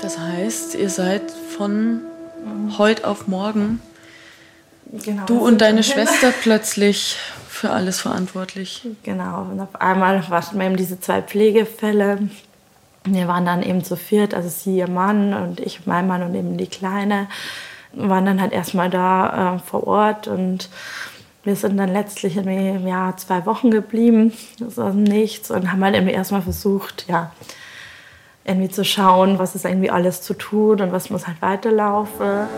Das heißt, ihr seid von heute auf morgen, genau, du und deine Schwester plötzlich für alles verantwortlich. Genau, und auf einmal wir eben diese zwei Pflegefälle. Wir waren dann eben zu viert, also sie, ihr Mann und ich, mein Mann und eben die Kleine, waren dann halt erstmal da äh, vor Ort und wir sind dann letztlich irgendwie ja, zwei Wochen geblieben, das war nichts und haben halt irgendwie erstmal versucht, ja, irgendwie zu schauen, was ist irgendwie alles zu tun und was muss halt weiterlaufen.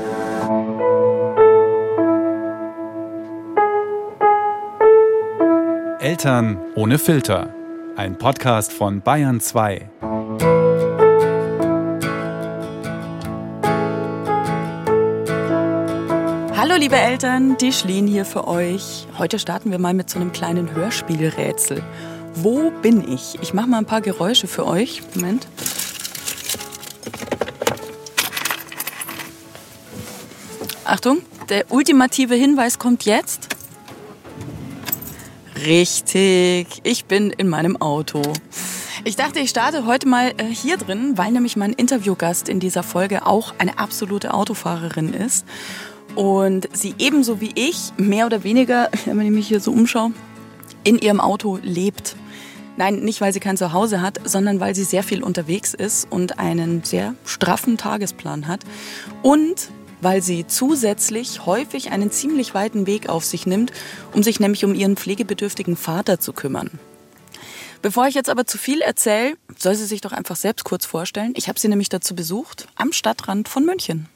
Eltern ohne Filter. Ein Podcast von Bayern 2. Hallo liebe Eltern, die Schlien hier für euch. Heute starten wir mal mit so einem kleinen Hörspielrätsel. Wo bin ich? Ich mache mal ein paar Geräusche für euch. Moment. Achtung, der ultimative Hinweis kommt jetzt. Richtig, ich bin in meinem Auto. Ich dachte, ich starte heute mal äh, hier drin, weil nämlich mein Interviewgast in dieser Folge auch eine absolute Autofahrerin ist. Und sie ebenso wie ich, mehr oder weniger, wenn ich mich hier so umschaue, in ihrem Auto lebt. Nein, nicht weil sie kein Zuhause hat, sondern weil sie sehr viel unterwegs ist und einen sehr straffen Tagesplan hat. Und weil sie zusätzlich häufig einen ziemlich weiten Weg auf sich nimmt, um sich nämlich um ihren pflegebedürftigen Vater zu kümmern. Bevor ich jetzt aber zu viel erzähle, soll sie sich doch einfach selbst kurz vorstellen. Ich habe sie nämlich dazu besucht am Stadtrand von München.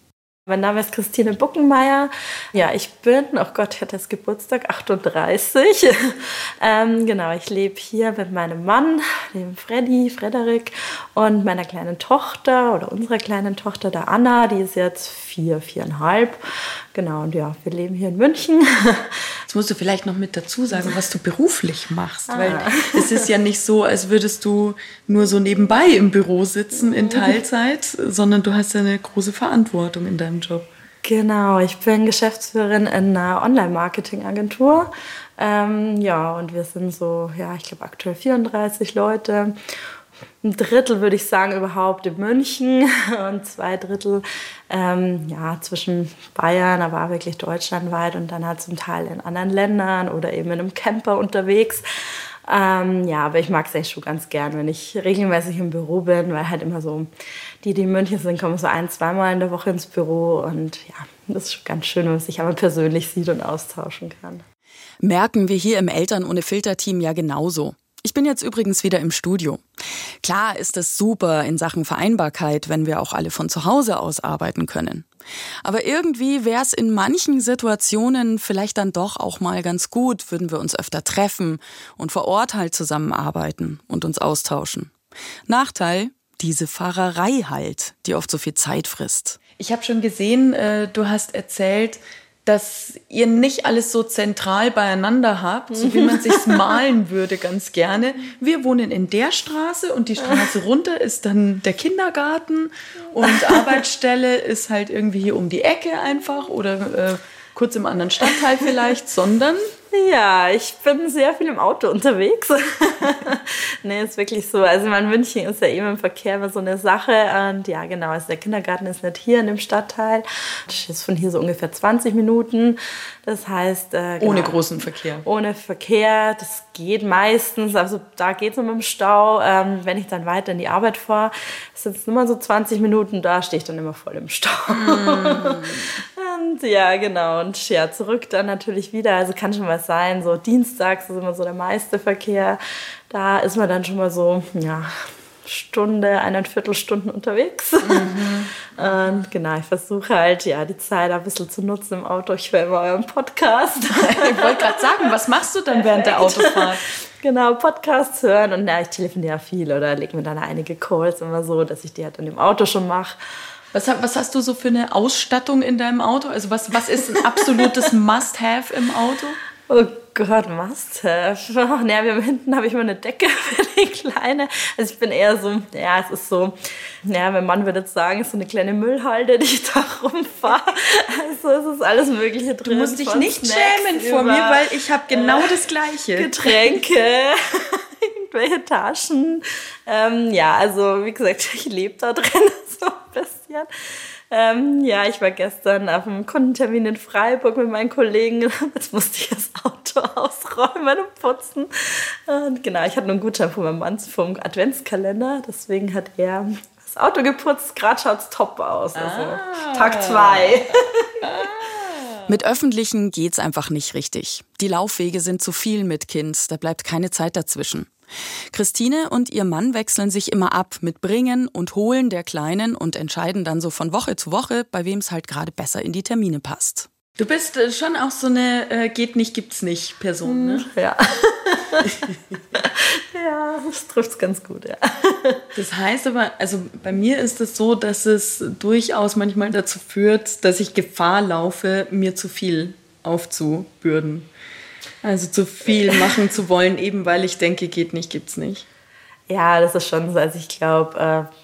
Mein Name ist Christine Buckenmeier. Ja, ich bin, oh Gott, ich hatte das Geburtstag, 38. ähm, genau, ich lebe hier mit meinem Mann, dem Freddy, Frederik, und meiner kleinen Tochter oder unserer kleinen Tochter, der Anna, die ist jetzt vier, viereinhalb. Genau, und ja, wir leben hier in München. Jetzt musst du vielleicht noch mit dazu sagen, was du beruflich machst, ah. weil es ist ja nicht so, als würdest du nur so nebenbei im Büro sitzen in Teilzeit, sondern du hast ja eine große Verantwortung in deinem Job. Genau, ich bin Geschäftsführerin in einer Online-Marketing-Agentur. Ähm, ja, und wir sind so, ja, ich glaube aktuell 34 Leute ein Drittel, würde ich sagen, überhaupt in München und zwei Drittel ähm, ja, zwischen Bayern, aber wirklich deutschlandweit und dann halt zum Teil in anderen Ländern oder eben in einem Camper unterwegs. Ähm, ja, aber ich mag es eigentlich schon ganz gern, wenn ich regelmäßig im Büro bin, weil halt immer so, die, die in München sind, kommen so ein, zweimal in der Woche ins Büro und ja, das ist schon ganz schön, wenn man sich einmal persönlich sieht und austauschen kann. Merken wir hier im Eltern ohne Filter-Team ja genauso. Ich bin jetzt übrigens wieder im Studio. Klar ist es super in Sachen Vereinbarkeit, wenn wir auch alle von zu Hause aus arbeiten können. Aber irgendwie wäre es in manchen Situationen vielleicht dann doch auch mal ganz gut, würden wir uns öfter treffen und vor Ort halt zusammenarbeiten und uns austauschen. Nachteil, diese Fahrerei halt, die oft so viel Zeit frisst. Ich habe schon gesehen, äh, du hast erzählt, dass ihr nicht alles so zentral beieinander habt, so wie man sich's malen würde ganz gerne. Wir wohnen in der Straße und die Straße runter ist dann der Kindergarten und Arbeitsstelle ist halt irgendwie hier um die Ecke einfach oder äh, kurz im anderen Stadtteil vielleicht, sondern ja, ich bin sehr viel im Auto unterwegs. nee, ist wirklich so. Also in München ist ja eben im Verkehr immer so eine Sache. Und ja, genau, also der Kindergarten ist nicht hier in dem Stadtteil. Das ist von hier so ungefähr 20 Minuten. Das heißt... Äh, genau, ohne großen Verkehr. Ohne Verkehr. Das geht meistens. Also da geht es immer im Stau. Ähm, wenn ich dann weiter in die Arbeit fahre, sind es immer so 20 Minuten. Da stehe ich dann immer voll im Stau. Mm. und ja, genau. Und ja, zurück dann natürlich wieder. Also kann schon was sein. So dienstags ist immer so der meiste Verkehr. Da ist man dann schon mal so, ja, Stunde, eineinviertel Stunden unterwegs. Mhm. Und genau, ich versuche halt, ja, die Zeit ein bisschen zu nutzen im Auto. Ich höre immer euren Podcast. ich wollte gerade sagen, was machst du dann während der Autofahrt? Genau, Podcasts hören und ja, ich telefoniere ja viel oder lege mir dann einige Calls immer so, dass ich die halt dann im Auto schon mache. Was, was, hast du so für eine Ausstattung in deinem Auto? Also was, was ist ein absolutes Must-Have im Auto? Oh Gott, Must-Have. Ach, ne, wir hinten habe ich mal eine Decke für die Kleine. Also ich bin eher so, ja, es ist so, ja, mein Mann würde jetzt sagen, es ist so eine kleine Müllhalde, die ich da rumfahre. Also es ist alles Mögliche drin. Du musst dich nicht Snacks schämen vor mir, weil ich habe genau äh, das Gleiche. Getränke. irgendwelche Taschen. Ähm, ja, also wie gesagt, ich lebe da drin bisschen. Ähm, ja, ich war gestern auf einem Kundentermin in Freiburg mit meinen Kollegen. Jetzt musste ich das Auto ausräumen und putzen. Und genau, ich hatte einen Gutschein von meinem Mann vom Adventskalender. Deswegen hat er das Auto geputzt. Gerade schaut es top aus. Also ah. Tag zwei. Mit öffentlichen geht's einfach nicht richtig. Die Laufwege sind zu viel mit Kind, da bleibt keine Zeit dazwischen. Christine und ihr Mann wechseln sich immer ab mit Bringen und Holen der Kleinen und entscheiden dann so von Woche zu Woche, bei wem es halt gerade besser in die Termine passt. Du bist äh, schon auch so eine äh, geht nicht, gibt's nicht Person, ne? Ja. ja, das trifft ganz gut, ja. Das heißt aber, also bei mir ist es so, dass es durchaus manchmal dazu führt, dass ich Gefahr laufe, mir zu viel aufzubürden. Also zu viel machen zu wollen, eben weil ich denke, geht nicht, gibt's nicht. Ja, das ist schon so. Also ich glaube,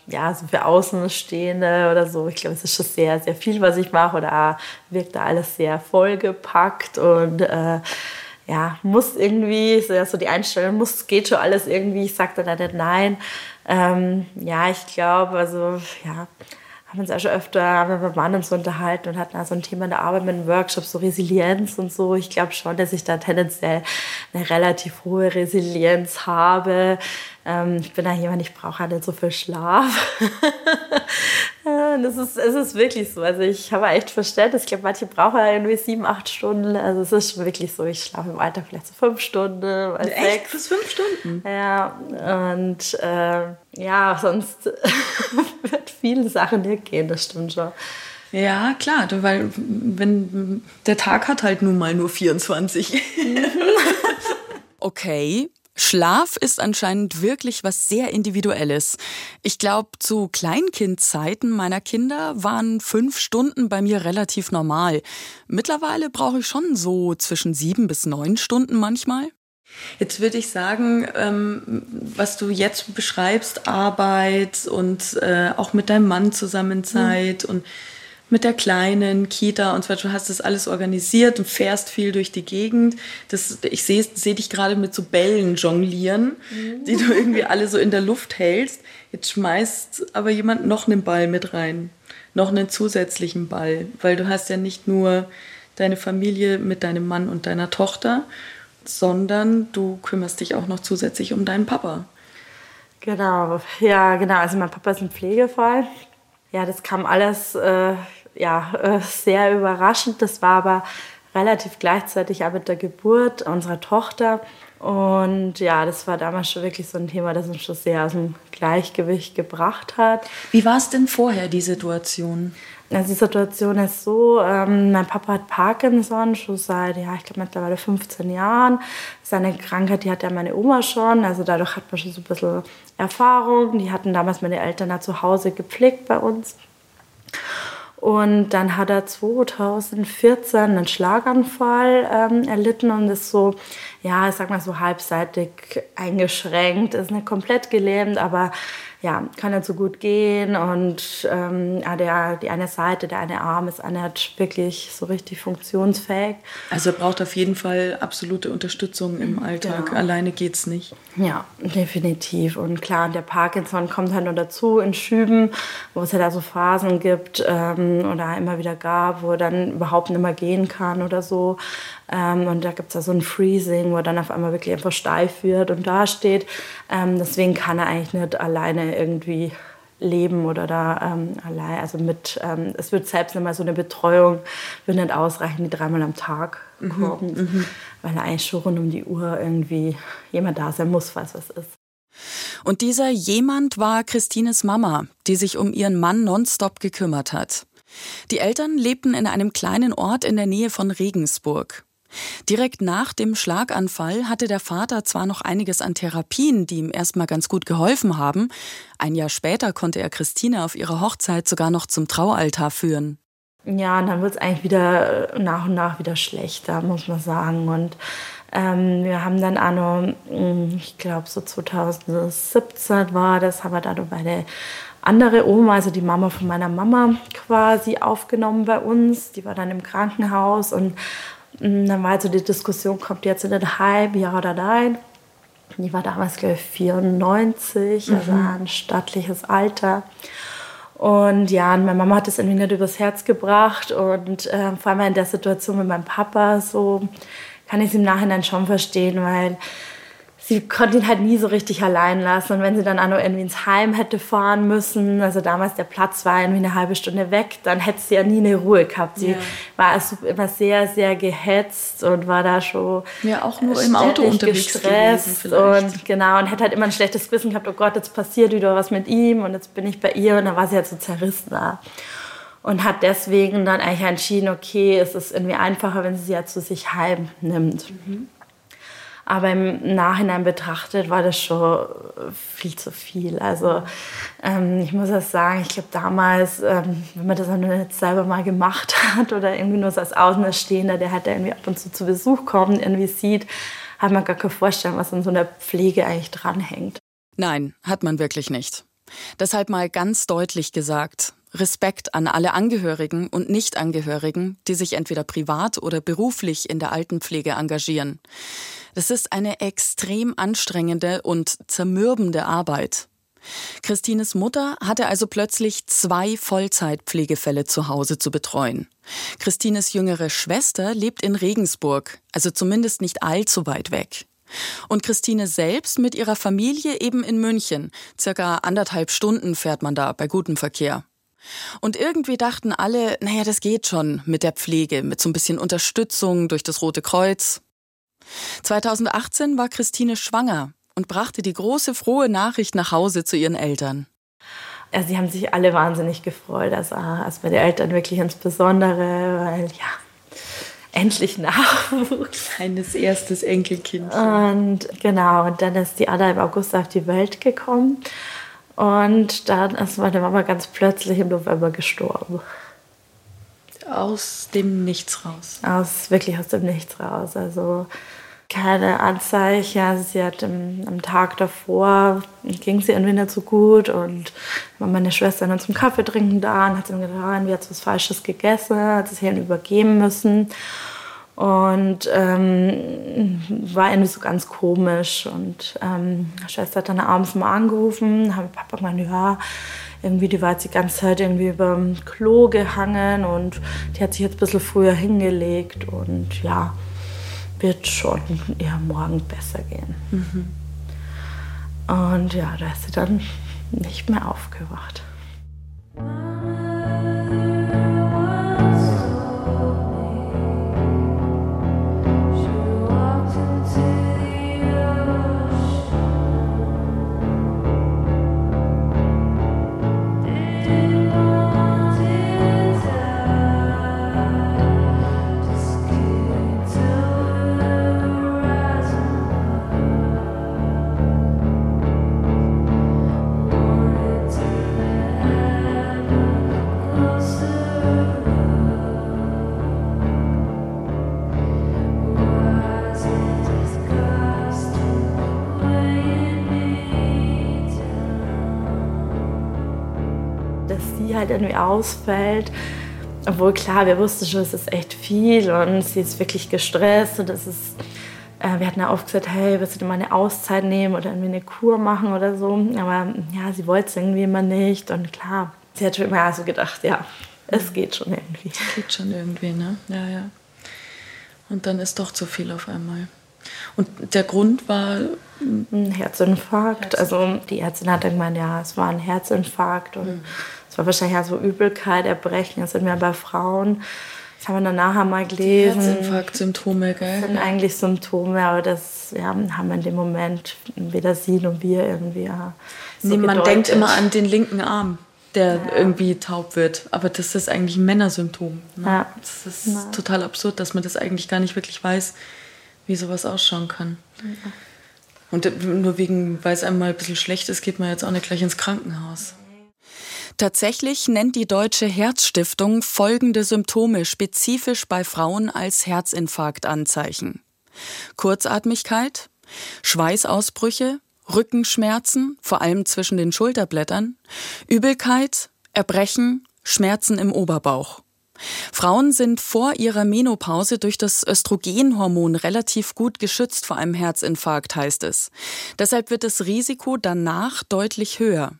äh, ja, so für Außenstehende oder so, ich glaube, es ist schon sehr, sehr viel, was ich mache oder wirkt da alles sehr vollgepackt und äh, ja, muss irgendwie, so, ja, so die Einstellung, muss, geht schon alles irgendwie, ich sage dann nicht nein. Ähm, ja, ich glaube, also ja, haben uns auch schon öfter mit meinem Mann uns unterhalten und hatten so ein Thema in der Arbeit mit einem Workshop, so Resilienz und so. Ich glaube schon, dass ich da tendenziell eine relativ hohe Resilienz habe. Ähm, ich bin da jemand, ich brauche halt nicht so viel Schlaf. das ist, es ist wirklich so. Also ich habe echt Verständnis. Ich glaube, manche brauchen ja irgendwie sieben, acht Stunden. Also es ist wirklich so. Ich schlafe im Alltag vielleicht so fünf Stunden. Echt? Sechs. Bis fünf Stunden? Ja. Und äh, ja, sonst wird viele Sachen nicht gehen. Das stimmt schon. Ja, klar, weil wenn der Tag hat halt nun mal nur 24. okay, Schlaf ist anscheinend wirklich was sehr Individuelles. Ich glaube, zu Kleinkindzeiten meiner Kinder waren fünf Stunden bei mir relativ normal. Mittlerweile brauche ich schon so zwischen sieben bis neun Stunden manchmal. Jetzt würde ich sagen, ähm, was du jetzt beschreibst, Arbeit und äh, auch mit deinem Mann zusammen Zeit mhm. und mit der kleinen Kita und zwar du hast das alles organisiert und fährst viel durch die Gegend. Das, ich sehe seh dich gerade mit so Bällen jonglieren, mhm. die du irgendwie alle so in der Luft hältst. Jetzt schmeißt aber jemand noch einen Ball mit rein, noch einen zusätzlichen Ball, weil du hast ja nicht nur deine Familie mit deinem Mann und deiner Tochter, sondern du kümmerst dich auch noch zusätzlich um deinen Papa. Genau, ja, genau. Also mein Papa ist ein Pflegefall. Ja, das kam alles äh, ja, äh, sehr überraschend. Das war aber relativ gleichzeitig auch mit der Geburt unserer Tochter. Und ja, das war damals schon wirklich so ein Thema, das uns schon sehr aus dem Gleichgewicht gebracht hat. Wie war es denn vorher, die Situation? Also die Situation ist so, ähm, mein Papa hat Parkinson schon seit, ja, ich glaube mittlerweile 15 Jahren. Seine Krankheit, die hat ja meine Oma schon, also dadurch hat man schon so ein bisschen Erfahrung. Die hatten damals meine Eltern da zu Hause gepflegt bei uns. Und dann hat er 2014 einen Schlaganfall ähm, erlitten und ist so, ja, ich sag mal so halbseitig eingeschränkt, ist nicht komplett gelähmt, aber ja, kann nicht so gut gehen und ähm, der, die eine Seite, der eine Arm ist nicht wirklich so richtig funktionsfähig. Also er braucht auf jeden Fall absolute Unterstützung im Alltag. Genau. Alleine geht's nicht. Ja, definitiv. Und klar, der Parkinson kommt halt nur dazu in Schüben, wo es ja da so Phasen gibt ähm, oder immer wieder gab, wo er dann überhaupt nicht mehr gehen kann oder so. Ähm, und da gibt es da so ein Freezing, wo er dann auf einmal wirklich einfach steif wird und dasteht. Ähm, deswegen kann er eigentlich nicht alleine irgendwie leben oder da ähm, allein, also mit, ähm, es wird selbst immer so eine Betreuung, wird nicht ausreichen, die dreimal am Tag mhm, kommt, mhm, weil er eigentlich schon rund um die Uhr irgendwie jemand da sein muss, falls was ist. Und dieser jemand war Christines Mama, die sich um ihren Mann nonstop gekümmert hat. Die Eltern lebten in einem kleinen Ort in der Nähe von Regensburg. Direkt nach dem Schlaganfall hatte der Vater zwar noch einiges an Therapien, die ihm erstmal ganz gut geholfen haben, ein Jahr später konnte er Christine auf ihrer Hochzeit sogar noch zum Traualtar führen. Ja, und dann wird es eigentlich wieder äh, nach und nach wieder schlechter, muss man sagen. Und ähm, wir haben dann auch noch, hm, ich glaube so 2017 war das, haben wir dann bei der andere Oma, also die Mama von meiner Mama quasi aufgenommen bei uns. Die war dann im Krankenhaus und dann war also die Diskussion, kommt jetzt in den Heim, ja oder nein. Die war damals, glaube ich, 94, also mhm. also ein stattliches Alter. Und ja, und meine Mama hat das irgendwie nicht übers Herz gebracht. Und äh, vor allem in der Situation mit meinem Papa, so kann ich es im Nachhinein schon verstehen, weil sie konnte ihn halt nie so richtig allein lassen. Und wenn sie dann auch noch irgendwie ins Heim hätte fahren müssen, also damals der Platz war irgendwie eine halbe Stunde weg, dann hätte sie ja nie eine Ruhe gehabt. Sie ja. war also immer sehr, sehr gehetzt und war da schon ja auch nur im Auto unterwegs gestresst und genau und hätte halt immer ein schlechtes Gewissen gehabt. Oh Gott, jetzt passiert wieder was mit ihm und jetzt bin ich bei ihr und dann war sie halt so zerrissen da und hat deswegen dann eigentlich entschieden, okay, es ist irgendwie einfacher, wenn sie sie ja zu sich heim nimmt. Mhm. Aber im Nachhinein betrachtet war das schon viel zu viel. Also ähm, ich muss das sagen, ich glaube damals, ähm, wenn man das dann nicht selber mal gemacht hat oder irgendwie nur so als Außenstehender, der halt irgendwie ab und zu zu Besuch kommt, irgendwie sieht, hat man gar keine Vorstellung, was an so einer Pflege eigentlich dranhängt. Nein, hat man wirklich nicht. Deshalb mal ganz deutlich gesagt, Respekt an alle Angehörigen und Nichtangehörigen, die sich entweder privat oder beruflich in der Altenpflege engagieren. Das ist eine extrem anstrengende und zermürbende Arbeit. Christines Mutter hatte also plötzlich zwei Vollzeitpflegefälle zu Hause zu betreuen. Christines jüngere Schwester lebt in Regensburg, also zumindest nicht allzu weit weg. Und Christine selbst mit ihrer Familie eben in München. Circa anderthalb Stunden fährt man da bei gutem Verkehr. Und irgendwie dachten alle, naja, das geht schon mit der Pflege, mit so ein bisschen Unterstützung durch das Rote Kreuz. 2018 war Christine schwanger und brachte die große frohe Nachricht nach Hause zu ihren Eltern. Also sie haben sich alle wahnsinnig gefreut, also, also bei den Eltern wirklich insbesondere, weil ja, endlich Nachwuchs. Kleines erstes Enkelkind. Und genau, und dann ist die Ada im August auf die Welt gekommen. Und dann ist meine Mama ganz plötzlich im November gestorben. Aus dem Nichts raus. Aus, wirklich aus dem Nichts raus. Also keine Anzeichen. Also sie hat im, am Tag davor, ging sie irgendwie nicht so gut und war meine Schwester dann zum Kaffee trinken da und hat sie mir gedacht, wie hat was Falsches gegessen, hat sie sich übergeben müssen und ähm, war irgendwie so ganz komisch und ähm, Schwester hat dann abends mal angerufen, haben Papa gesagt, ja, irgendwie, die war jetzt die ganze Zeit irgendwie über dem Klo gehangen und die hat sich jetzt ein bisschen früher hingelegt und ja, wird schon ihr morgen besser gehen. Mhm. Und ja, da ist sie dann nicht mehr aufgewacht. Halt irgendwie ausfällt. Obwohl klar, wir wussten schon, es ist echt viel und sie ist wirklich gestresst und es ist, äh, wir hatten ja oft gesagt, hey, willst du dir mal eine Auszeit nehmen oder irgendwie eine Kur machen oder so. Aber ja, sie wollte es irgendwie immer nicht und klar, sie hat schon immer so gedacht, ja, es geht schon irgendwie. Es geht schon irgendwie, ne? Ja, ja. Und dann ist doch zu viel auf einmal. Und der Grund war ein Herzinfarkt. Also die Ärztin hat gemeint, ja, es war ein Herzinfarkt und mhm. Es war wahrscheinlich ja so Übelkeit, Erbrechen, das sind wir bei Frauen. Das haben wir dann nachher mal gelesen. Herzinfarkt-Symptome, gell? Das sind eigentlich Symptome, aber das ja, haben wir in dem Moment weder sie noch wir irgendwie ja, so nee, Man denkt immer an den linken Arm, der ja. irgendwie taub wird. Aber das ist eigentlich ein Männersymptom. Ne? Ja. Das ist ja. total absurd, dass man das eigentlich gar nicht wirklich weiß, wie sowas ausschauen kann. Und nur wegen, weil es einem mal ein bisschen schlecht ist, geht man jetzt auch nicht gleich ins Krankenhaus. Tatsächlich nennt die Deutsche Herzstiftung folgende Symptome spezifisch bei Frauen als Herzinfarktanzeichen. Kurzatmigkeit, Schweißausbrüche, Rückenschmerzen, vor allem zwischen den Schulterblättern, Übelkeit, Erbrechen, Schmerzen im Oberbauch. Frauen sind vor ihrer Menopause durch das Östrogenhormon relativ gut geschützt vor einem Herzinfarkt, heißt es. Deshalb wird das Risiko danach deutlich höher.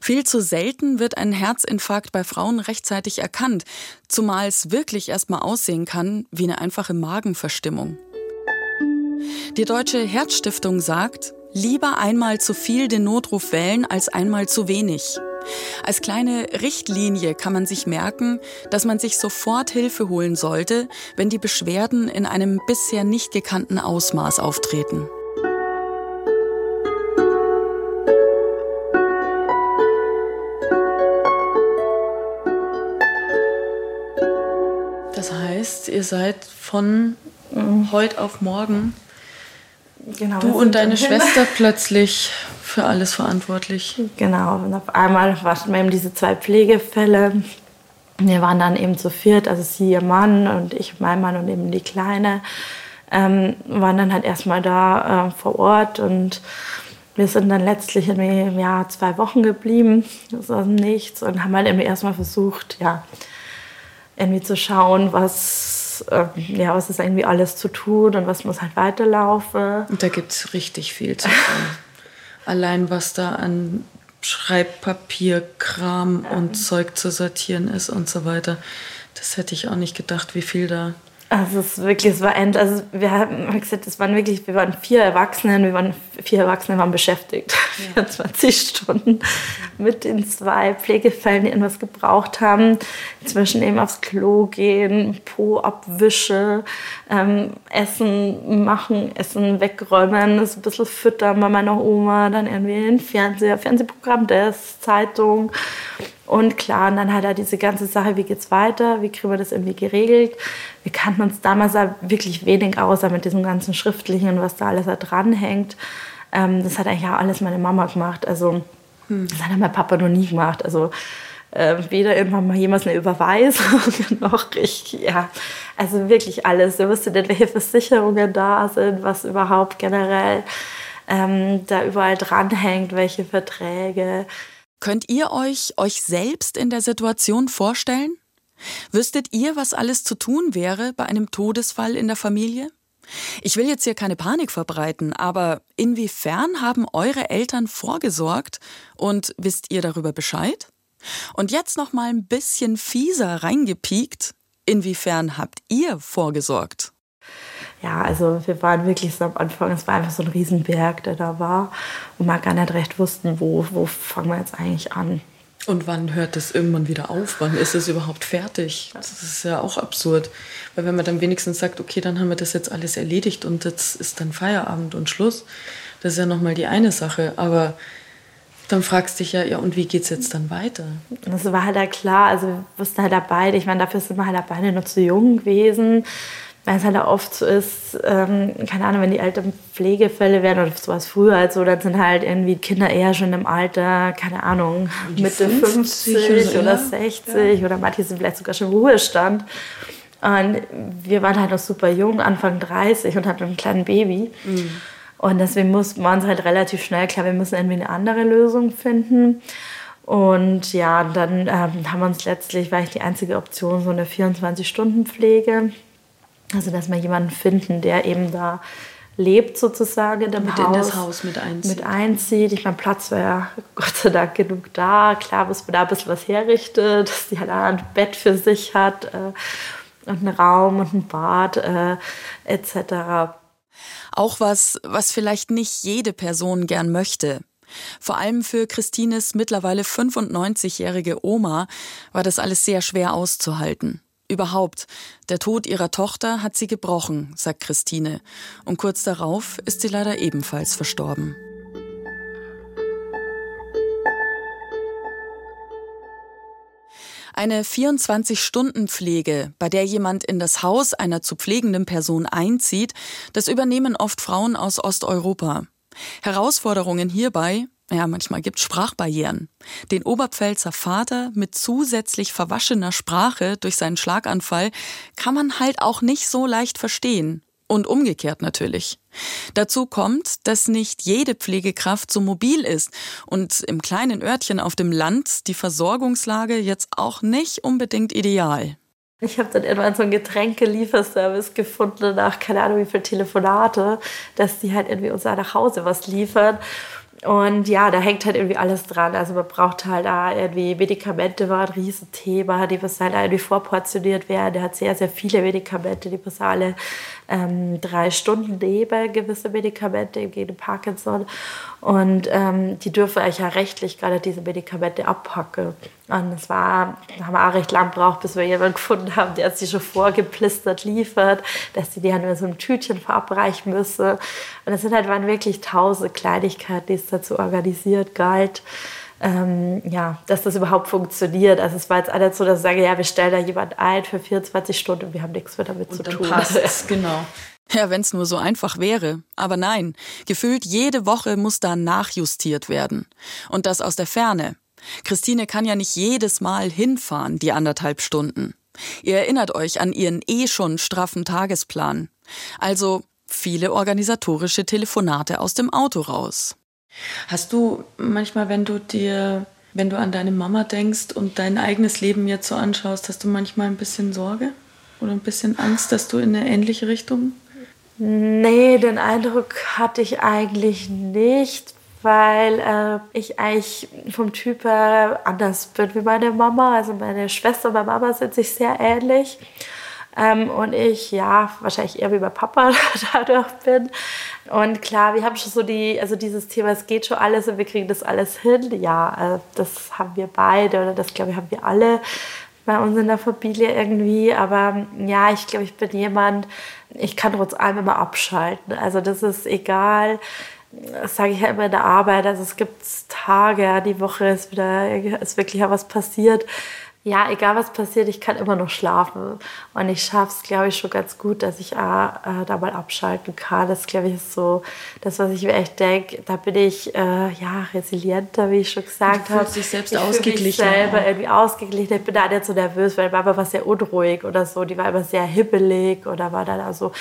Viel zu selten wird ein Herzinfarkt bei Frauen rechtzeitig erkannt, zumal es wirklich erstmal aussehen kann wie eine einfache Magenverstimmung. Die Deutsche Herzstiftung sagt, lieber einmal zu viel den Notruf wählen als einmal zu wenig. Als kleine Richtlinie kann man sich merken, dass man sich sofort Hilfe holen sollte, wenn die Beschwerden in einem bisher nicht gekannten Ausmaß auftreten. Ihr seid von mhm. heute auf morgen Genau, du und deine Schwester plötzlich für alles verantwortlich. Genau, und auf einmal waren eben diese zwei Pflegefälle. Wir waren dann eben zu viert, also sie, ihr Mann und ich, mein Mann und eben die Kleine, ähm, waren dann halt erstmal da äh, vor Ort und wir sind dann letztlich irgendwie ja, zwei Wochen geblieben, das aus dem Nichts und haben halt irgendwie erstmal versucht, ja, irgendwie zu schauen, was äh, ja, was ist irgendwie alles zu tun und was muss halt weiterlaufen. Und da gibt es richtig viel zu tun. Allein was da an Schreibpapier, Kram und Zeug zu sortieren ist und so weiter. Das hätte ich auch nicht gedacht, wie viel da also es ist wirklich, es war end, also wir haben gesagt, es waren wirklich, wir waren vier Erwachsene, wir waren vier Erwachsene waren beschäftigt, ja. 24 Stunden mit den zwei Pflegefällen, die irgendwas gebraucht haben, zwischen eben aufs Klo gehen, Po abwische, ähm, Essen machen, Essen wegräumen, das ein bisschen füttern bei meiner Oma, dann irgendwie ein Fernseher, Fernsehprogramm, das Zeitung und klar, und dann hat er diese ganze Sache, wie geht's weiter, wie kriegen wir das irgendwie geregelt. Wir kannten uns damals wirklich wenig aus mit diesem ganzen Schriftlichen und was da alles da dranhängt. Ähm, das hat eigentlich auch alles meine Mama gemacht. Also hm. das hat mein Papa noch nie gemacht. Also äh, weder irgendwann mal jemals eine Überweisung noch ich, ja, also wirklich alles. Er wusste nicht, welche Versicherungen da sind, was überhaupt generell ähm, da überall dranhängt, welche Verträge. Könnt ihr euch euch selbst in der Situation vorstellen? Wüsstet ihr, was alles zu tun wäre bei einem Todesfall in der Familie? Ich will jetzt hier keine Panik verbreiten, aber inwiefern haben eure Eltern vorgesorgt und wisst ihr darüber Bescheid? Und jetzt noch mal ein bisschen fieser reingepiekt, inwiefern habt ihr vorgesorgt? Ja, also wir waren wirklich so am Anfang, es war einfach so ein Riesenberg, der da war und wir gar nicht recht wussten, wo, wo fangen wir jetzt eigentlich an. Und wann hört das irgendwann wieder auf? Wann ist es überhaupt fertig? Das ist ja auch absurd. Weil wenn man dann wenigstens sagt, okay, dann haben wir das jetzt alles erledigt und jetzt ist dann Feierabend und Schluss, das ist ja nochmal die eine Sache. Aber dann fragst du dich ja, ja, und wie geht es jetzt dann weiter? Das war halt ja klar, also wir wussten halt beide, ich meine, dafür sind wir halt beide noch zu jung gewesen weil es halt oft so ist, ähm, keine Ahnung, wenn die Eltern Pflegefälle werden oder sowas früher halt so, dann sind halt irgendwie Kinder eher schon im Alter, keine Ahnung, Mitte 50, 50 oder, oder 60 ja. oder manche sind vielleicht sogar schon im Ruhestand. Und wir waren halt noch super jung, Anfang 30 und hatten ein kleines Baby. Mhm. Und deswegen mussten wir uns halt relativ schnell klar, wir müssen irgendwie eine andere Lösung finden. Und ja, dann ähm, haben wir uns letztlich, war ich die einzige Option, so eine 24-Stunden-Pflege also, dass wir jemanden finden, der eben da lebt sozusagen in dem mit Haus. in das Haus mit einzieht. Mit einzieht. Ich meine, Platz wäre Gott sei Dank genug da. Klar, muss man da ein bisschen was herrichten, dass die halt ein Bett für sich hat äh, und einen Raum und ein Bad äh, etc. Auch was, was vielleicht nicht jede Person gern möchte. Vor allem für Christines mittlerweile 95-jährige Oma war das alles sehr schwer auszuhalten. Überhaupt, der Tod ihrer Tochter hat sie gebrochen, sagt Christine. Und kurz darauf ist sie leider ebenfalls verstorben. Eine 24-Stunden-Pflege, bei der jemand in das Haus einer zu pflegenden Person einzieht, das übernehmen oft Frauen aus Osteuropa. Herausforderungen hierbei, ja, manchmal gibt es Sprachbarrieren. Den Oberpfälzer Vater mit zusätzlich verwaschener Sprache durch seinen Schlaganfall kann man halt auch nicht so leicht verstehen. Und umgekehrt natürlich. Dazu kommt, dass nicht jede Pflegekraft so mobil ist und im kleinen Örtchen auf dem Land die Versorgungslage jetzt auch nicht unbedingt ideal. Ich habe dann irgendwann so einen Getränkelieferservice gefunden nach keine Ahnung wie viele Telefonate, dass die halt irgendwie uns nach Hause was liefern. Und ja, da hängt halt irgendwie alles dran. Also man braucht halt da irgendwie Medikamente, war ein Riesenthema, die müssen halt irgendwie vorportioniert werden. Der hat sehr, sehr viele Medikamente, die müssen alle ähm, drei Stunden nehmen, gewisse Medikamente gegen Parkinson. Und ähm, die dürfen eigentlich ja rechtlich gerade diese Medikamente abpacken. Und es war, da haben wir auch recht lang gebraucht, bis wir jemanden gefunden haben, der sie schon vorgeplistert liefert, dass die die halt in so einem Tütchen verabreichen müssen. Und es sind halt waren wirklich tausend Kleinigkeiten, die es dazu organisiert galt. Ähm, ja, dass das überhaupt funktioniert. Also es war jetzt alles so, dass ich sage, ja, wir stellen da jemand ein für 24 Stunden und wir haben nichts mehr damit und zu tun. Passt genau. Ja, wenn es nur so einfach wäre. Aber nein, gefühlt jede Woche muss da nachjustiert werden. Und das aus der Ferne. Christine kann ja nicht jedes Mal hinfahren, die anderthalb Stunden. Ihr erinnert euch an ihren eh schon straffen Tagesplan. Also viele organisatorische Telefonate aus dem Auto raus. Hast du manchmal, wenn du dir, wenn du an deine Mama denkst und dein eigenes Leben jetzt so anschaust, hast du manchmal ein bisschen Sorge oder ein bisschen Angst, dass du in eine ähnliche Richtung? Nee, den Eindruck hatte ich eigentlich nicht, weil äh, ich eigentlich vom Typ her anders bin wie meine Mama. Also meine Schwester und meine Mama sind sich sehr ähnlich. Ähm, und ich, ja, wahrscheinlich eher wie mein Papa dadurch bin. Und klar, wir haben schon so die, also dieses Thema, es geht schon alles und wir kriegen das alles hin. Ja, äh, das haben wir beide oder das, glaube ich, haben wir alle bei uns in der Familie irgendwie. Aber ja, ich glaube, ich bin jemand, ich kann trotz allem immer abschalten. Also das ist egal das sage ich ja immer in der Arbeit, also es gibt Tage, die Woche ist wieder, ist wirklich was passiert, ja, egal was passiert, ich kann immer noch schlafen. Und ich schaffe es, glaube ich, schon ganz gut, dass ich äh, äh, da mal abschalten kann. Das, glaube ich, ist so das, was ich mir echt denke. Da bin ich äh, ja resilienter, wie ich schon gesagt habe. sich selbst ich ausgeglichen. Mich selber irgendwie ausgeglichen. Ich bin da nicht so nervös, weil Mama war sehr unruhig oder so. Die war immer sehr hibbelig oder war dann also,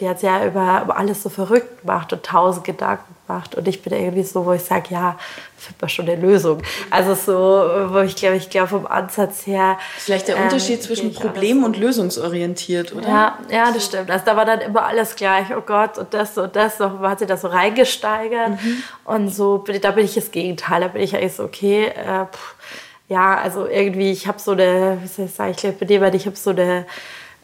die hat ja über, über alles so verrückt gemacht und tausend Gedanken gemacht. Und ich bin irgendwie so, wo ich sage, ja, findet man schon eine Lösung. Also so, wo ich glaube, ich glaube vom Ansatz her. Vielleicht der Unterschied ähm, zwischen Problem und lösungsorientiert, oder? Ja, ja, das stimmt. Also da war dann immer alles gleich. Oh Gott, und das und das. Und man hat sich da so reingesteigert. Mhm. Und so, da bin ich das Gegenteil. Da bin ich eigentlich so, okay, äh, pff, ja, also irgendwie, ich habe so eine, wie soll ich sagen, ich glaube, bei dem, ich habe so eine,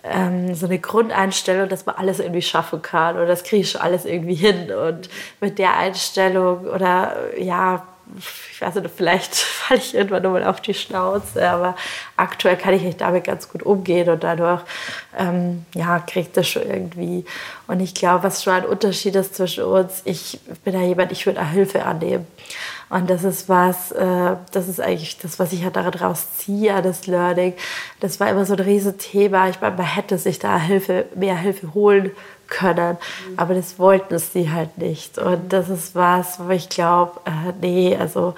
ähm, so eine Grundeinstellung, dass man alles irgendwie schaffen kann oder das kriege ich alles irgendwie hin. Und mit der Einstellung oder ja, ich weiß nicht, vielleicht falle ich irgendwann nochmal auf die Schnauze, aber aktuell kann ich damit ganz gut umgehen und dadurch, ähm, ja, kriegt das schon irgendwie. Und ich glaube, was schon ein Unterschied ist zwischen uns, ich bin ja jemand, ich würde Hilfe annehmen. Und das ist was, äh, das ist eigentlich das, was ich halt daraus ziehe, das Learning. Das war immer so ein Riesenthema. Ich meine, man hätte sich da Hilfe, mehr Hilfe holen können. Aber das wollten es die halt nicht. Und das ist was, wo ich glaube, äh, nee, also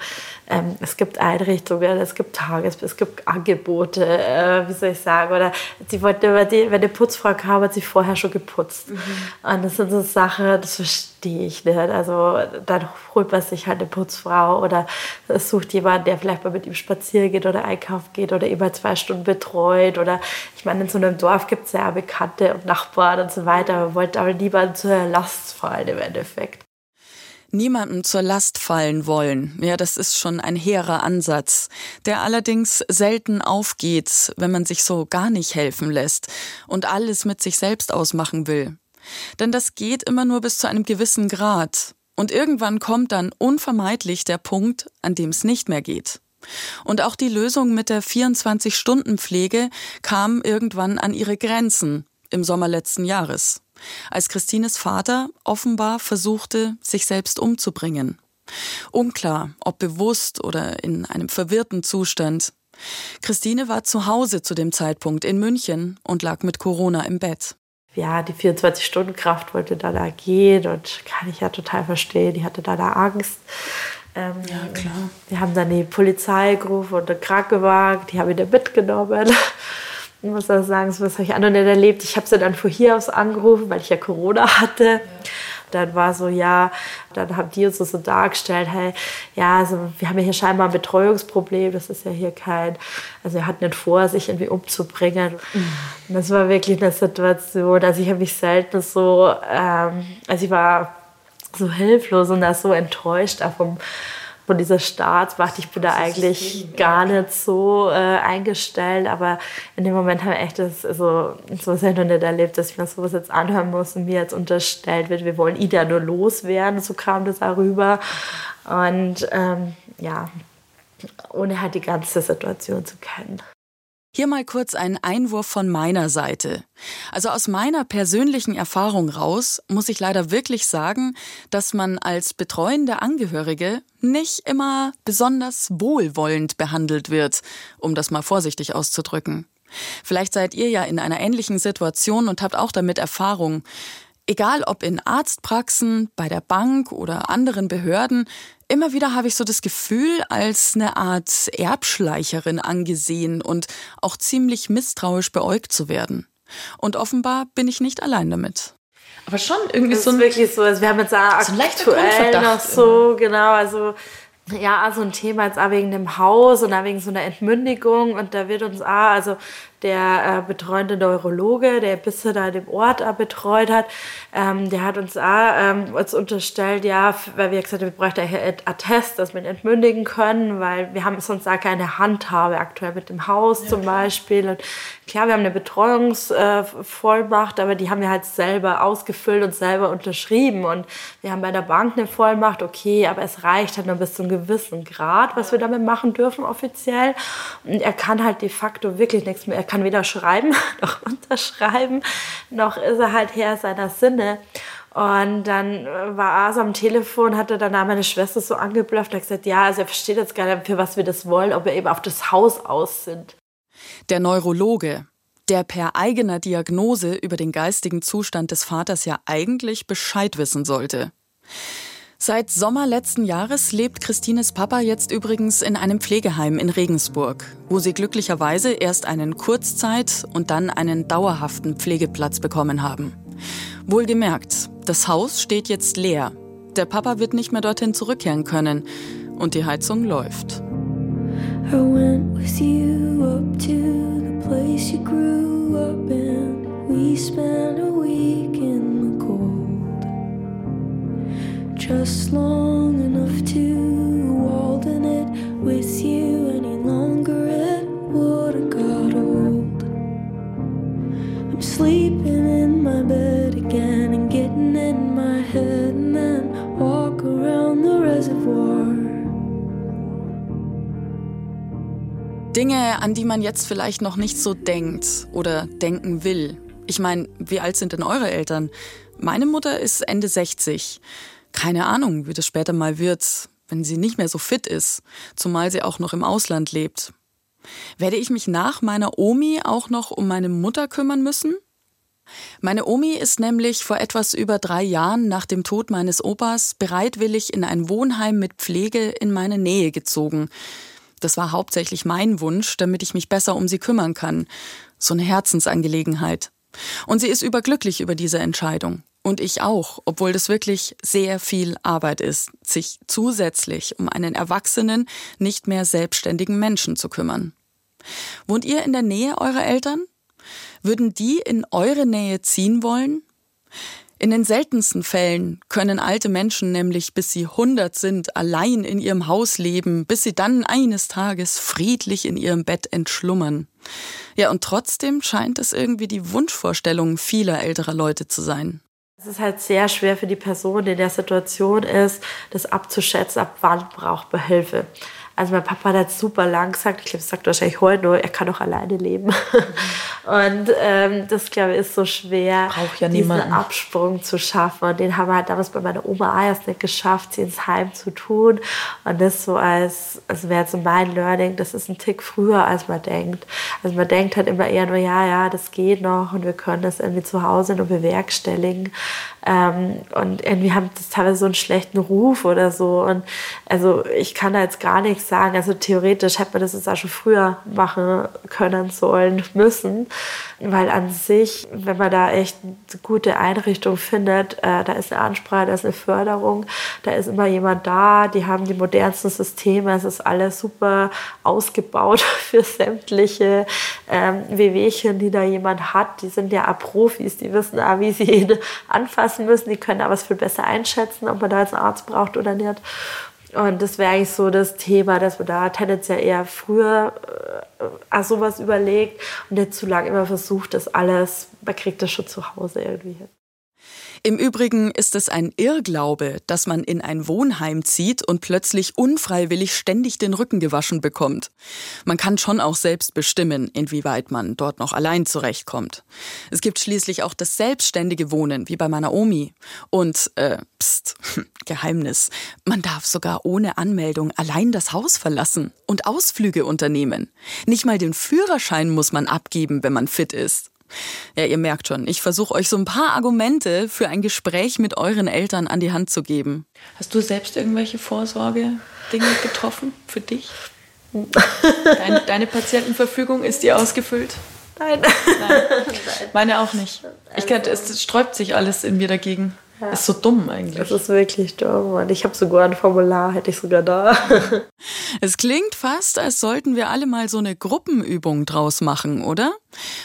ähm, es gibt Einrichtungen, es gibt Tages, es gibt Angebote, äh, wie soll ich sagen, oder sie wollten immer, die, wenn eine Putzfrau kam, hat sie vorher schon geputzt. Mhm. Und das sind so Sachen, das verstehe ich nicht. Also dann holt man sich halt eine Putzfrau oder sucht jemanden, der vielleicht mal mit ihm spazieren geht oder einkaufen geht oder immer zwei Stunden betreut. Oder ich meine, in so einem Dorf gibt es ja Bekannte und Nachbarn und so weiter. Man wollte aber niemanden zur Last fallen im Endeffekt niemandem zur Last fallen wollen. Ja, das ist schon ein hehrer Ansatz, der allerdings selten aufgeht, wenn man sich so gar nicht helfen lässt und alles mit sich selbst ausmachen will. Denn das geht immer nur bis zu einem gewissen Grad. Und irgendwann kommt dann unvermeidlich der Punkt, an dem es nicht mehr geht. Und auch die Lösung mit der 24-Stunden-Pflege kam irgendwann an ihre Grenzen im Sommer letzten Jahres als Christines Vater offenbar versuchte, sich selbst umzubringen. Unklar, ob bewusst oder in einem verwirrten Zustand. Christine war zu Hause zu dem Zeitpunkt in München und lag mit Corona im Bett. Ja, die 24-Stunden-Kraft wollte da da gehen und kann ich ja total verstehen. Die hatte da da Angst. Ähm, ja, klar. Wir haben dann die Polizei gerufen und den Krankenwagen, die haben ihn mitgenommen. Ich muss auch sagen, so was habe ich auch noch nicht erlebt. Ich habe sie dann von hier aus angerufen, weil ich ja Corona hatte. Ja. Dann war so, ja, dann haben die uns so dargestellt, hey, ja, also wir haben ja hier scheinbar ein Betreuungsproblem, das ist ja hier kein, also er hat nicht vor, sich irgendwie umzubringen. Und das war wirklich eine Situation, also ich habe mich selten so, ähm, also ich war so hilflos und da so enttäuscht auch vom, von dieser Staatsmacht. Ich bin da eigentlich gar nicht so äh, eingestellt, aber in dem Moment habe ich echt das, also, so sehr noch nicht erlebt, dass ich mir sowas jetzt anhören muss und mir jetzt unterstellt wird, wir wollen Ida nur loswerden. So kam das auch rüber. Und ähm, ja, ohne halt die ganze Situation zu kennen. Hier mal kurz ein Einwurf von meiner Seite. Also aus meiner persönlichen Erfahrung raus muss ich leider wirklich sagen, dass man als betreuende Angehörige nicht immer besonders wohlwollend behandelt wird, um das mal vorsichtig auszudrücken. Vielleicht seid ihr ja in einer ähnlichen Situation und habt auch damit Erfahrung. Egal ob in Arztpraxen, bei der Bank oder anderen Behörden, immer wieder habe ich so das Gefühl, als eine Art Erbschleicherin angesehen und auch ziemlich misstrauisch beäugt zu werden. Und offenbar bin ich nicht allein damit. Aber schon irgendwie das so ein. Ist wirklich so, also wir haben jetzt auch so aktuell noch so, genau, also ja, so ein Thema jetzt auch wegen dem Haus und auch wegen so einer Entmündigung und da wird uns auch, also der äh, betreuende Neurologe, der bisher da den Ort äh, betreut hat, ähm, der hat uns auch ähm, uns unterstellt, ja, weil wir gesagt haben, wir bräuchten ein Attest, dass wir ihn entmündigen können, weil wir haben sonst auch keine Handhabe aktuell mit dem Haus ja, zum Beispiel. Und klar, wir haben eine Betreuungsvollmacht, äh, aber die haben wir halt selber ausgefüllt und selber unterschrieben. Und wir haben bei der Bank eine Vollmacht, okay, aber es reicht halt nur bis zu einem gewissen Grad, was wir damit machen dürfen offiziell. Und er kann halt de facto wirklich nichts mehr kann weder schreiben noch unterschreiben, noch ist er halt Herr seiner Sinne. Und dann war Asa am Telefon, hatte danach meine Schwester so angeblufft hat gesagt, ja, also er versteht jetzt gar nicht, für was wir das wollen, ob wir eben auf das Haus aus sind. Der Neurologe, der per eigener Diagnose über den geistigen Zustand des Vaters ja eigentlich Bescheid wissen sollte. Seit Sommer letzten Jahres lebt Christines Papa jetzt übrigens in einem Pflegeheim in Regensburg, wo sie glücklicherweise erst einen Kurzzeit- und dann einen dauerhaften Pflegeplatz bekommen haben. Wohlgemerkt, das Haus steht jetzt leer. Der Papa wird nicht mehr dorthin zurückkehren können und die Heizung läuft. I went with you just long enough to walden it with you any longer it would have got old I'm sleeping in my bed again and getting in my head and then walk around the reservoir Dinge, an die man jetzt vielleicht noch nicht so denkt oder denken will. Ich meine, wie alt sind denn eure Eltern? Meine Mutter ist Ende 60 keine Ahnung, wie das später mal wird, wenn sie nicht mehr so fit ist, zumal sie auch noch im Ausland lebt. Werde ich mich nach meiner Omi auch noch um meine Mutter kümmern müssen? Meine Omi ist nämlich vor etwas über drei Jahren nach dem Tod meines Opas bereitwillig in ein Wohnheim mit Pflege in meine Nähe gezogen. Das war hauptsächlich mein Wunsch, damit ich mich besser um sie kümmern kann. So eine Herzensangelegenheit. Und sie ist überglücklich über diese Entscheidung. Und ich auch, obwohl das wirklich sehr viel Arbeit ist, sich zusätzlich um einen erwachsenen, nicht mehr selbstständigen Menschen zu kümmern. Wohnt ihr in der Nähe eurer Eltern? Würden die in eure Nähe ziehen wollen? In den seltensten Fällen können alte Menschen nämlich, bis sie 100 sind, allein in ihrem Haus leben, bis sie dann eines Tages friedlich in ihrem Bett entschlummern. Ja, und trotzdem scheint es irgendwie die Wunschvorstellung vieler älterer Leute zu sein. Es ist halt sehr schwer für die Person, die in der Situation ist, das abzuschätzen, ab wann braucht man Hilfe. Also mein Papa hat super lang gesagt, ich glaube, das sagt wahrscheinlich heute nur, er kann doch alleine leben. Und ähm, das, glaube ich, ist so schwer, ja diesen niemanden. Absprung zu schaffen. Und den haben wir halt damals bei meiner Oma erst nicht geschafft, sie ins Heim zu tun. Und das so als, also wäre jetzt so mein Learning, das ist ein Tick früher, als man denkt. Also man denkt halt immer eher nur, ja, ja, das geht noch und wir können das irgendwie zu Hause nur bewerkstelligen. Ähm, und irgendwie haben das teilweise so einen schlechten Ruf oder so. Und also ich kann da jetzt gar nichts nichts sagen. Also theoretisch hätte man das jetzt auch schon früher machen können, sollen, müssen. Weil an sich, wenn man da echt eine gute Einrichtung findet, äh, da ist eine Ansprache, da ist eine Förderung, da ist immer jemand da, die haben die modernsten Systeme, es ist alles super ausgebaut für sämtliche ähm, Wehwehchen, die da jemand hat. Die sind ja auch Profis, die wissen auch, wie sie ihn anfassen müssen, die können aber es viel besser einschätzen, ob man da jetzt einen Arzt braucht oder nicht. Und das wäre eigentlich so das Thema, dass man da tendenziell eher früher äh, sowas überlegt und nicht zu lange immer versucht, das alles, man kriegt das schon zu Hause irgendwie hin. Im Übrigen ist es ein Irrglaube, dass man in ein Wohnheim zieht und plötzlich unfreiwillig ständig den Rücken gewaschen bekommt. Man kann schon auch selbst bestimmen, inwieweit man dort noch allein zurechtkommt. Es gibt schließlich auch das selbstständige Wohnen, wie bei meiner Omi. Und, äh, pst, Geheimnis, man darf sogar ohne Anmeldung allein das Haus verlassen und Ausflüge unternehmen. Nicht mal den Führerschein muss man abgeben, wenn man fit ist. Ja, ihr merkt schon, ich versuche euch so ein paar Argumente für ein Gespräch mit euren Eltern an die Hand zu geben. Hast du selbst irgendwelche Vorsorge-Dinge getroffen für dich? Deine, deine Patientenverfügung, ist die ausgefüllt? Nein. Nein. Meine auch nicht. Ich kann, es sträubt sich alles in mir dagegen. Ja. Ist so dumm eigentlich. Das ist wirklich dumm. Und ich habe sogar ein Formular, hätte ich sogar da. Es klingt fast, als sollten wir alle mal so eine Gruppenübung draus machen, oder?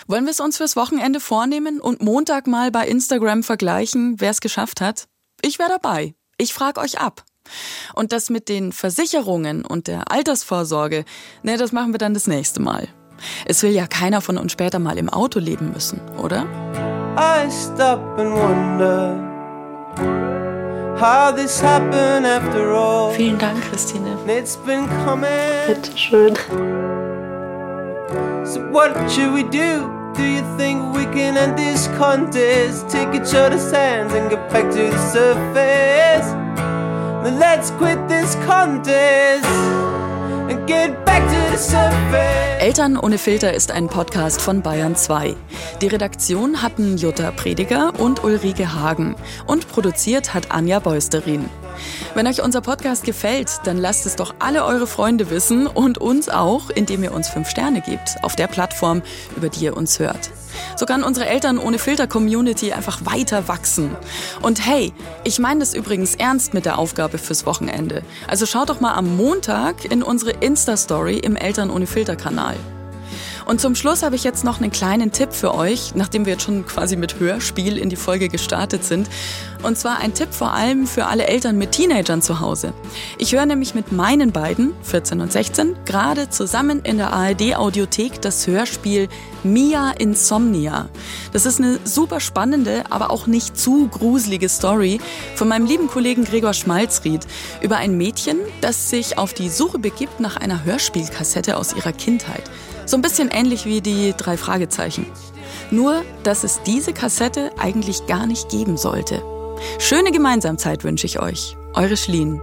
Wollen wir es uns fürs Wochenende vornehmen und Montag mal bei Instagram vergleichen, wer es geschafft hat? Ich wäre dabei. Ich frage euch ab. Und das mit den Versicherungen und der Altersvorsorge, ne, das machen wir dann das nächste Mal. Es will ja keiner von uns später mal im Auto leben müssen, oder? I stop and wonder how this happened after all. Vielen Dank, Christine. It's been coming. Bitte schön. So what should we do? Do you think we can end this contest? Take each other's hands and get back to the surface. Then let's quit this contest. Eltern ohne Filter ist ein Podcast von Bayern 2. Die Redaktion hatten Jutta Prediger und Ulrike Hagen und produziert hat Anja Beusterin. Wenn euch unser Podcast gefällt, dann lasst es doch alle eure Freunde wissen und uns auch, indem ihr uns fünf Sterne gebt auf der Plattform, über die ihr uns hört. So kann unsere Eltern ohne Filter-Community einfach weiter wachsen. Und hey, ich meine das übrigens ernst mit der Aufgabe fürs Wochenende. Also schaut doch mal am Montag in unsere Insta-Story im Eltern ohne Filter-Kanal. Und zum Schluss habe ich jetzt noch einen kleinen Tipp für euch, nachdem wir jetzt schon quasi mit Hörspiel in die Folge gestartet sind. Und zwar ein Tipp vor allem für alle Eltern mit Teenagern zu Hause. Ich höre nämlich mit meinen beiden, 14 und 16, gerade zusammen in der ARD-Audiothek das Hörspiel Mia Insomnia. Das ist eine super spannende, aber auch nicht zu gruselige Story von meinem lieben Kollegen Gregor Schmalzried über ein Mädchen, das sich auf die Suche begibt nach einer Hörspielkassette aus ihrer Kindheit. So ein bisschen ähnlich wie die drei Fragezeichen. Nur, dass es diese Kassette eigentlich gar nicht geben sollte. Schöne Gemeinsamkeit wünsche ich euch. Eure Schlien.